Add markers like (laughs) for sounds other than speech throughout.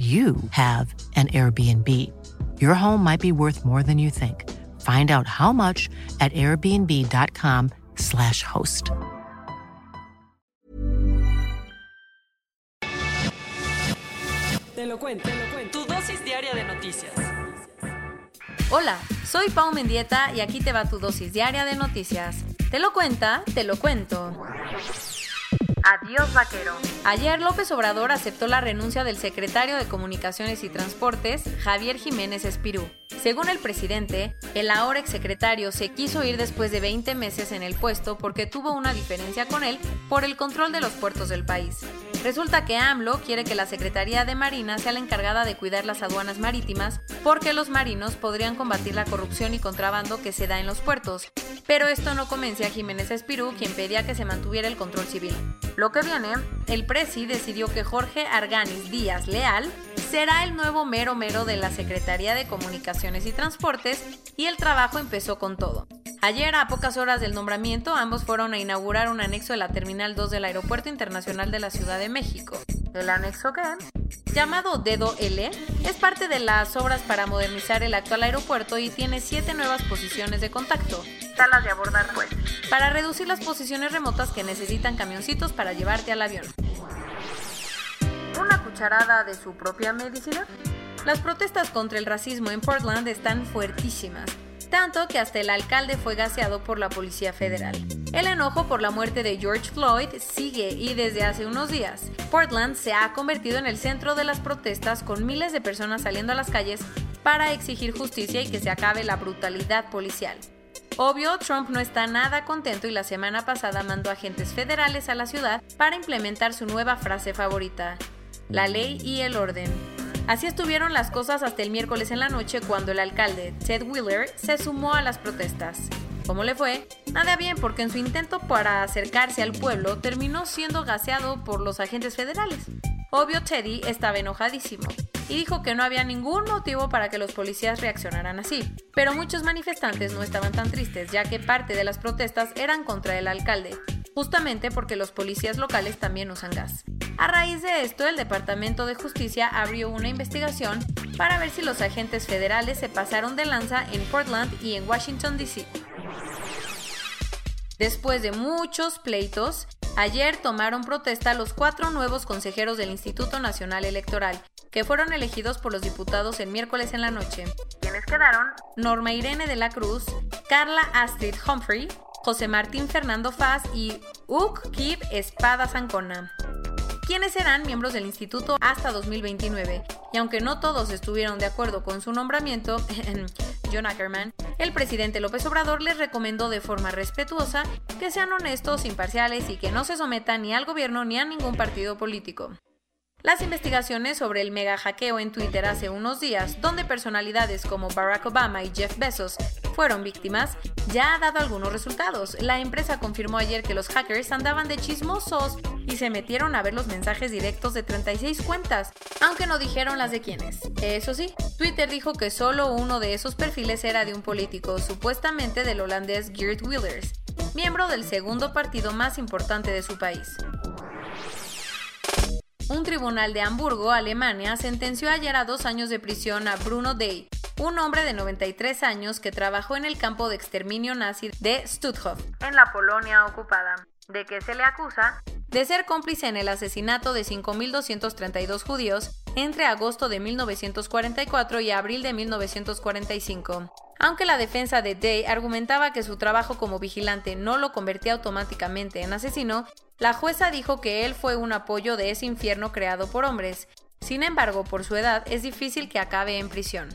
you have an Airbnb. Your home might be worth more than you think. Find out how much at airbnb.com/slash host. Te lo cuento, te lo cuento. Tu dosis diaria de noticias. Hola, soy Pau Mendieta y aquí te va tu dosis diaria de noticias. Te lo cuenta, te lo cuento. Adiós vaquero. Ayer López Obrador aceptó la renuncia del secretario de Comunicaciones y Transportes, Javier Jiménez Espirú. Según el presidente, el ahora exsecretario se quiso ir después de 20 meses en el puesto porque tuvo una diferencia con él por el control de los puertos del país. Resulta que AMLO quiere que la Secretaría de Marina sea la encargada de cuidar las aduanas marítimas porque los marinos podrían combatir la corrupción y contrabando que se da en los puertos. Pero esto no convence a Jiménez Espirú, quien pedía que se mantuviera el control civil. Lo que viene, el presi decidió que Jorge Arganis Díaz Leal será el nuevo mero mero de la Secretaría de Comunicaciones y Transportes y el trabajo empezó con todo. Ayer, a pocas horas del nombramiento, ambos fueron a inaugurar un anexo de la Terminal 2 del Aeropuerto Internacional de la Ciudad de México. ¿El anexo qué? Llamado Dedo L, es parte de las obras para modernizar el actual aeropuerto y tiene siete nuevas posiciones de contacto. Salas de abordar, pues. Para reducir las posiciones remotas que necesitan camioncitos para llevarte al avión. ¿Una cucharada de su propia medicina? Las protestas contra el racismo en Portland están fuertísimas tanto que hasta el alcalde fue gaseado por la Policía Federal. El enojo por la muerte de George Floyd sigue y desde hace unos días, Portland se ha convertido en el centro de las protestas con miles de personas saliendo a las calles para exigir justicia y que se acabe la brutalidad policial. Obvio, Trump no está nada contento y la semana pasada mandó agentes federales a la ciudad para implementar su nueva frase favorita, la ley y el orden. Así estuvieron las cosas hasta el miércoles en la noche cuando el alcalde Ted Wheeler se sumó a las protestas. ¿Cómo le fue? Nada bien porque en su intento para acercarse al pueblo terminó siendo gaseado por los agentes federales. Obvio Teddy estaba enojadísimo y dijo que no había ningún motivo para que los policías reaccionaran así. Pero muchos manifestantes no estaban tan tristes ya que parte de las protestas eran contra el alcalde, justamente porque los policías locales también usan gas. A raíz de esto, el Departamento de Justicia abrió una investigación para ver si los agentes federales se pasaron de lanza en Portland y en Washington, D.C. Después de muchos pleitos, ayer tomaron protesta los cuatro nuevos consejeros del Instituto Nacional Electoral, que fueron elegidos por los diputados el miércoles en la noche. ¿Quiénes quedaron? Norma Irene de la Cruz, Carla Astrid Humphrey, José Martín Fernando Faz y Uk Kib Espada Zancona quienes serán miembros del instituto hasta 2029. Y aunque no todos estuvieron de acuerdo con su nombramiento, (laughs) John Ackerman, el presidente López Obrador les recomendó de forma respetuosa que sean honestos, imparciales y que no se sometan ni al gobierno ni a ningún partido político. Las investigaciones sobre el mega hackeo en Twitter hace unos días, donde personalidades como Barack Obama y Jeff Bezos fueron víctimas, ya ha dado algunos resultados. La empresa confirmó ayer que los hackers andaban de chismosos y se metieron a ver los mensajes directos de 36 cuentas, aunque no dijeron las de quiénes. Eso sí, Twitter dijo que solo uno de esos perfiles era de un político, supuestamente del holandés Geert Wilders, miembro del segundo partido más importante de su país. Un tribunal de Hamburgo, Alemania, sentenció ayer a dos años de prisión a Bruno Day, un hombre de 93 años que trabajó en el campo de exterminio nazi de Stutthof, en la Polonia ocupada. ¿De qué se le acusa? De ser cómplice en el asesinato de 5.232 judíos entre agosto de 1944 y abril de 1945. Aunque la defensa de Day argumentaba que su trabajo como vigilante no lo convertía automáticamente en asesino, la jueza dijo que él fue un apoyo de ese infierno creado por hombres. Sin embargo, por su edad es difícil que acabe en prisión.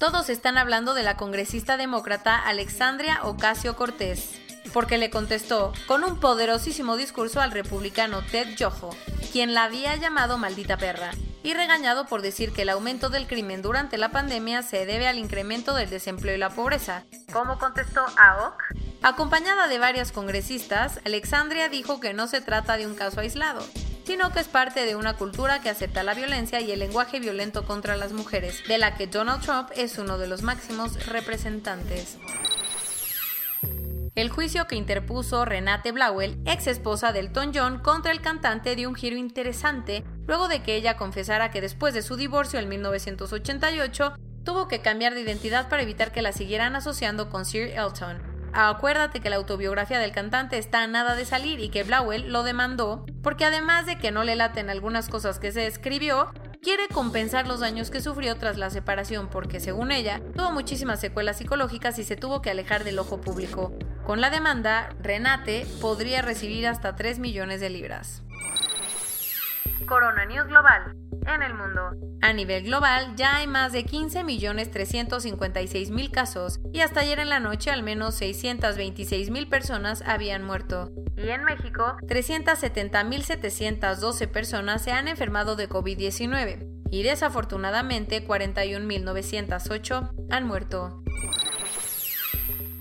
Todos están hablando de la congresista demócrata Alexandria Ocasio Cortés, porque le contestó con un poderosísimo discurso al republicano Ted Yoho, quien la había llamado maldita perra. y regañado por decir que el aumento del crimen durante la pandemia se debe al incremento del desempleo y la pobreza. ¿Cómo contestó AOC? Acompañada de varias congresistas, Alexandria dijo que no se trata de un caso aislado, sino que es parte de una cultura que acepta la violencia y el lenguaje violento contra las mujeres, de la que Donald Trump es uno de los máximos representantes. El juicio que interpuso Renate Blauel, ex esposa del Elton John, contra el cantante dio un giro interesante luego de que ella confesara que después de su divorcio en 1988 tuvo que cambiar de identidad para evitar que la siguieran asociando con Sir Elton. Acuérdate que la autobiografía del cantante está a nada de salir y que Blauel lo demandó porque además de que no le laten algunas cosas que se escribió, quiere compensar los daños que sufrió tras la separación porque, según ella, tuvo muchísimas secuelas psicológicas y se tuvo que alejar del ojo público. Con la demanda, Renate podría recibir hasta 3 millones de libras. Corona News Global en el mundo. A nivel global ya hay más de 15.356.000 casos y hasta ayer en la noche al menos 626.000 personas habían muerto. Y en México, 370.712 personas se han enfermado de COVID-19 y desafortunadamente 41.908 han muerto.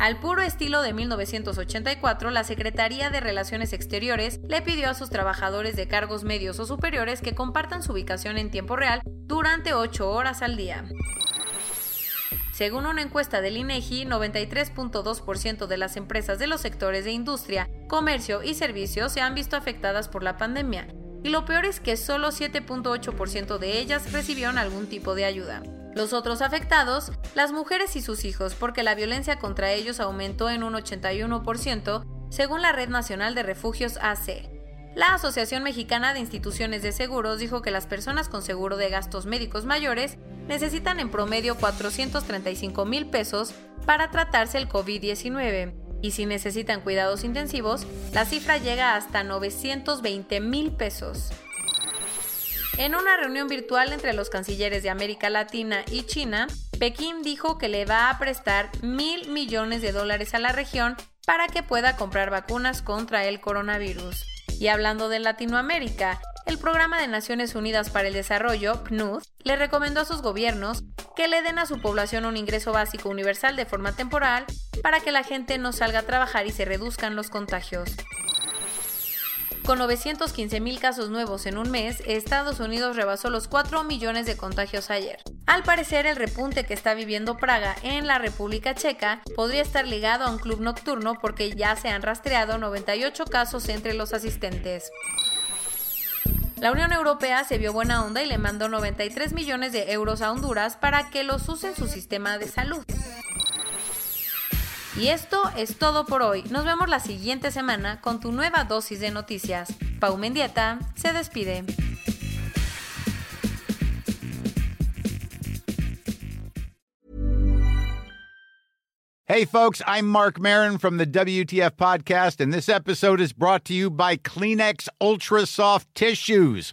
Al puro estilo de 1984, la Secretaría de Relaciones Exteriores le pidió a sus trabajadores de cargos medios o superiores que compartan su ubicación en tiempo real durante 8 horas al día. Según una encuesta del INEGI, 93.2% de las empresas de los sectores de industria, comercio y servicios se han visto afectadas por la pandemia, y lo peor es que solo 7.8% de ellas recibieron algún tipo de ayuda. Los otros afectados, las mujeres y sus hijos, porque la violencia contra ellos aumentó en un 81%, según la Red Nacional de Refugios AC. La Asociación Mexicana de Instituciones de Seguros dijo que las personas con seguro de gastos médicos mayores necesitan en promedio 435 mil pesos para tratarse el COVID-19 y si necesitan cuidados intensivos, la cifra llega hasta 920 mil pesos. En una reunión virtual entre los cancilleres de América Latina y China, Pekín dijo que le va a prestar mil millones de dólares a la región para que pueda comprar vacunas contra el coronavirus. Y hablando de Latinoamérica, el Programa de Naciones Unidas para el Desarrollo, PNUD, le recomendó a sus gobiernos que le den a su población un ingreso básico universal de forma temporal para que la gente no salga a trabajar y se reduzcan los contagios. Con 915 mil casos nuevos en un mes, Estados Unidos rebasó los 4 millones de contagios ayer. Al parecer, el repunte que está viviendo Praga en la República Checa podría estar ligado a un club nocturno porque ya se han rastreado 98 casos entre los asistentes. La Unión Europea se vio buena onda y le mandó 93 millones de euros a Honduras para que los use en su sistema de salud. Y esto es todo por hoy. Nos vemos la siguiente semana con tu nueva dosis de noticias. Pau Mendieta se despide. Hey folks, I'm Mark Marin from the WTF podcast and this episode is brought to you by Kleenex Ultra Soft Tissues